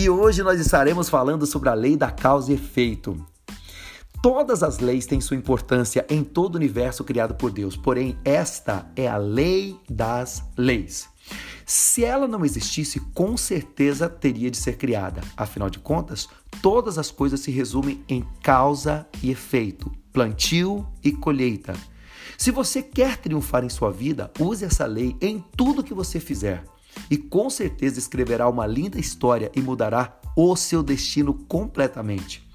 E hoje nós estaremos falando sobre a lei da causa e efeito. Todas as leis têm sua importância em todo o universo criado por Deus, porém, esta é a lei das leis. Se ela não existisse, com certeza teria de ser criada. Afinal de contas, todas as coisas se resumem em causa e efeito, plantio e colheita. Se você quer triunfar em sua vida, use essa lei em tudo que você fizer. E com certeza escreverá uma linda história e mudará o seu destino completamente.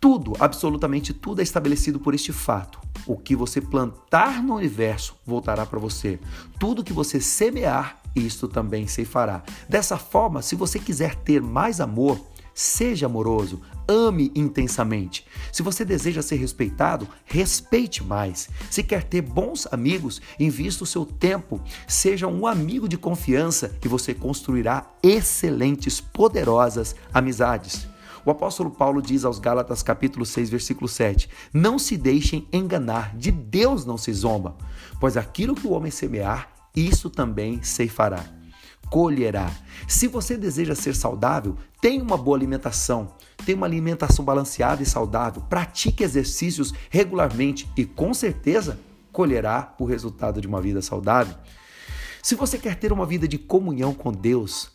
Tudo, absolutamente tudo é estabelecido por este fato. O que você plantar no universo voltará para você. Tudo que você semear, isto também se fará. Dessa forma, se você quiser ter mais amor, seja amoroso, ame intensamente. Se você deseja ser respeitado, respeite mais. Se quer ter bons amigos, invista o seu tempo, seja um amigo de confiança e você construirá excelentes, poderosas amizades. O apóstolo Paulo diz aos Gálatas capítulo 6, versículo 7: Não se deixem enganar, de Deus não se zomba, pois aquilo que o homem semear, isso também ceifará. Colherá. Se você deseja ser saudável, tenha uma boa alimentação, tenha uma alimentação balanceada e saudável, pratique exercícios regularmente e com certeza colherá o resultado de uma vida saudável. Se você quer ter uma vida de comunhão com Deus,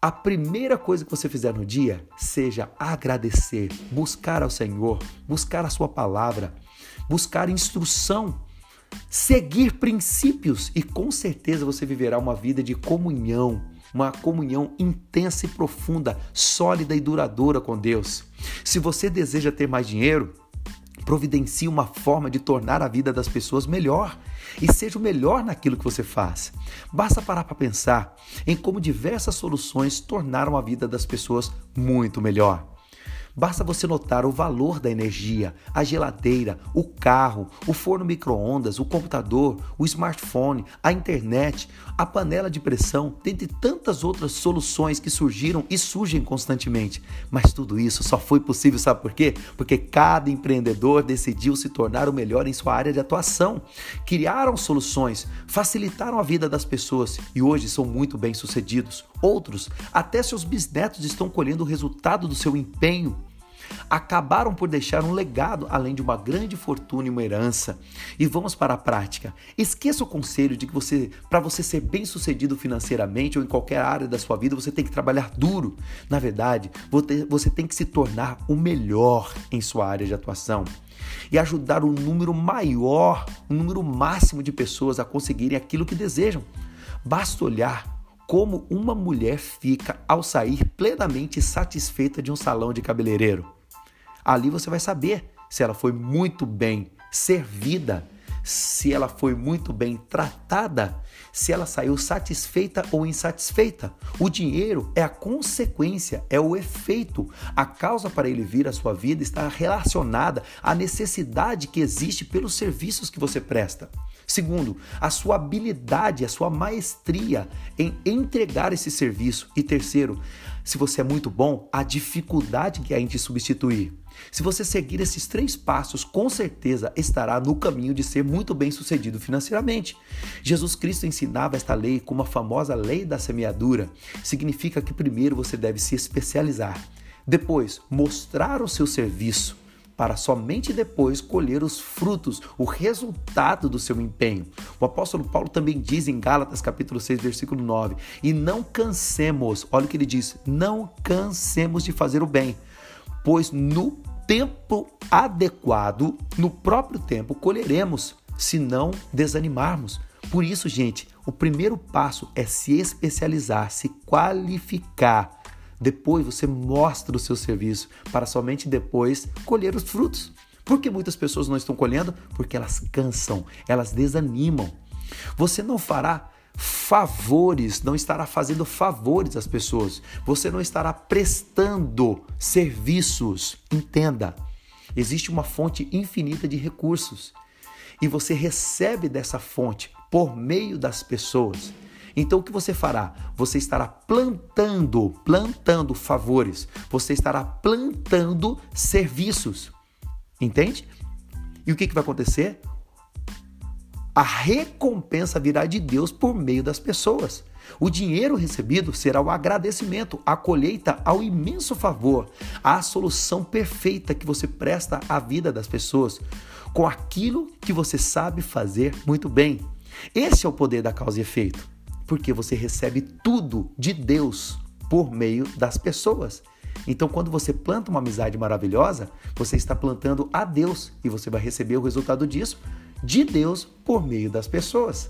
a primeira coisa que você fizer no dia seja agradecer, buscar ao Senhor, buscar a Sua palavra, buscar instrução, seguir princípios e com certeza você viverá uma vida de comunhão, uma comunhão intensa e profunda, sólida e duradoura com Deus. Se você deseja ter mais dinheiro, Providencie uma forma de tornar a vida das pessoas melhor e seja o melhor naquilo que você faz. Basta parar para pensar em como diversas soluções tornaram a vida das pessoas muito melhor. Basta você notar o valor da energia, a geladeira, o carro, o forno micro-ondas, o computador, o smartphone, a internet, a panela de pressão, dentre tantas outras soluções que surgiram e surgem constantemente. Mas tudo isso só foi possível, sabe por quê? Porque cada empreendedor decidiu se tornar o melhor em sua área de atuação. Criaram soluções, facilitaram a vida das pessoas e hoje são muito bem-sucedidos. Outros, até seus bisnetos estão colhendo o resultado do seu empenho acabaram por deixar um legado além de uma grande fortuna e uma herança. E vamos para a prática. Esqueça o conselho de que você, para você ser bem-sucedido financeiramente ou em qualquer área da sua vida, você tem que trabalhar duro. Na verdade, você tem que se tornar o melhor em sua área de atuação e ajudar um número maior, um número máximo de pessoas a conseguirem aquilo que desejam. Basta olhar como uma mulher fica ao sair plenamente satisfeita de um salão de cabeleireiro. Ali você vai saber se ela foi muito bem servida, se ela foi muito bem tratada, se ela saiu satisfeita ou insatisfeita. O dinheiro é a consequência, é o efeito. A causa para ele vir à sua vida está relacionada à necessidade que existe pelos serviços que você presta. Segundo, a sua habilidade, a sua maestria em entregar esse serviço. E terceiro, se você é muito bom, a dificuldade que há em te substituir. Se você seguir esses três passos, com certeza estará no caminho de ser muito bem sucedido financeiramente. Jesus Cristo ensinava esta lei como a famosa lei da semeadura. Significa que primeiro você deve se especializar, depois mostrar o seu serviço para somente depois colher os frutos, o resultado do seu empenho. O apóstolo Paulo também diz em Gálatas capítulo 6, versículo 9: "E não cansemos", olha o que ele diz: "Não cansemos de fazer o bem, pois no tempo adequado, no próprio tempo colheremos, se não desanimarmos". Por isso, gente, o primeiro passo é se especializar, se qualificar depois você mostra o seu serviço para somente depois colher os frutos. Por que muitas pessoas não estão colhendo? Porque elas cansam, elas desanimam. Você não fará favores, não estará fazendo favores às pessoas. Você não estará prestando serviços. Entenda, existe uma fonte infinita de recursos e você recebe dessa fonte por meio das pessoas. Então o que você fará? Você estará plantando, plantando favores, você estará plantando serviços. Entende? E o que, que vai acontecer? a recompensa virá de Deus por meio das pessoas. O dinheiro recebido será o agradecimento, a colheita ao imenso favor, a solução perfeita que você presta à vida das pessoas, com aquilo que você sabe fazer muito bem. Esse é o poder da causa e efeito, porque você recebe tudo de Deus por meio das pessoas. Então, quando você planta uma amizade maravilhosa, você está plantando a Deus e você vai receber o resultado disso de Deus por meio das pessoas.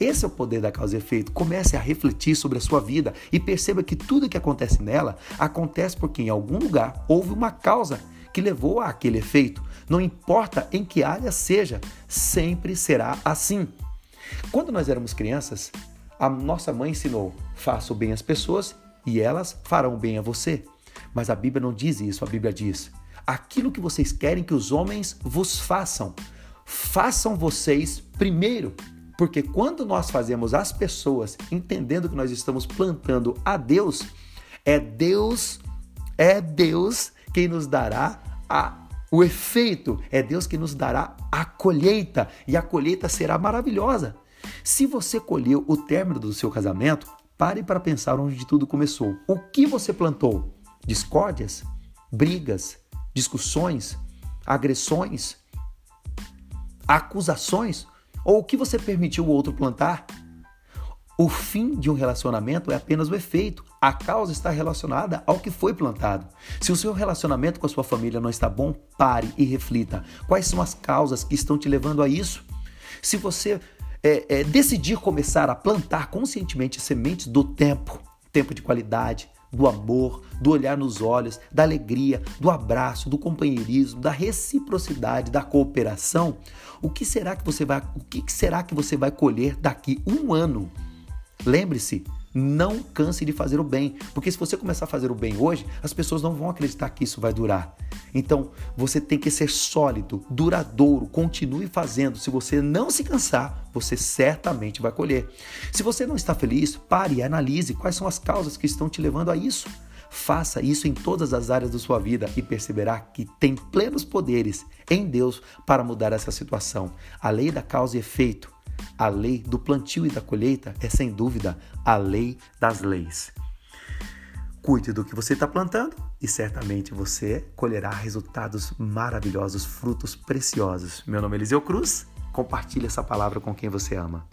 Esse é o poder da causa e efeito. Comece a refletir sobre a sua vida e perceba que tudo que acontece nela acontece porque em algum lugar houve uma causa que levou a aquele efeito. Não importa em que área seja, sempre será assim. Quando nós éramos crianças, a nossa mãe ensinou: faça o bem às pessoas e elas farão bem a você. Mas a Bíblia não diz isso, a Bíblia diz: aquilo que vocês querem que os homens vos façam, façam vocês primeiro. Porque quando nós fazemos as pessoas entendendo que nós estamos plantando a Deus, é Deus, é Deus quem nos dará a, o efeito, é Deus que nos dará a colheita, e a colheita será maravilhosa. Se você colheu o término do seu casamento, pare para pensar onde tudo começou. O que você plantou? Discórdias? Brigas? Discussões? Agressões? acusações ou o que você permitiu o outro plantar. O fim de um relacionamento é apenas o efeito. A causa está relacionada ao que foi plantado. Se o seu relacionamento com a sua família não está bom, pare e reflita. Quais são as causas que estão te levando a isso? Se você é, é, decidir começar a plantar conscientemente sementes do tempo, tempo de qualidade, do amor, do olhar nos olhos, da alegria, do abraço, do companheirismo, da reciprocidade, da cooperação, o que será que você vai, o que será que você vai colher daqui um ano? Lembre-se, não canse de fazer o bem, porque se você começar a fazer o bem hoje, as pessoas não vão acreditar que isso vai durar. Então, você tem que ser sólido, duradouro, continue fazendo. Se você não se cansar, você certamente vai colher. Se você não está feliz, pare e analise quais são as causas que estão te levando a isso. Faça isso em todas as áreas da sua vida e perceberá que tem plenos poderes em Deus para mudar essa situação. A lei da causa e efeito a lei do plantio e da colheita é, sem dúvida, a lei das leis. Cuide do que você está plantando e certamente você colherá resultados maravilhosos, frutos preciosos. Meu nome é Eliseu Cruz. Compartilhe essa palavra com quem você ama.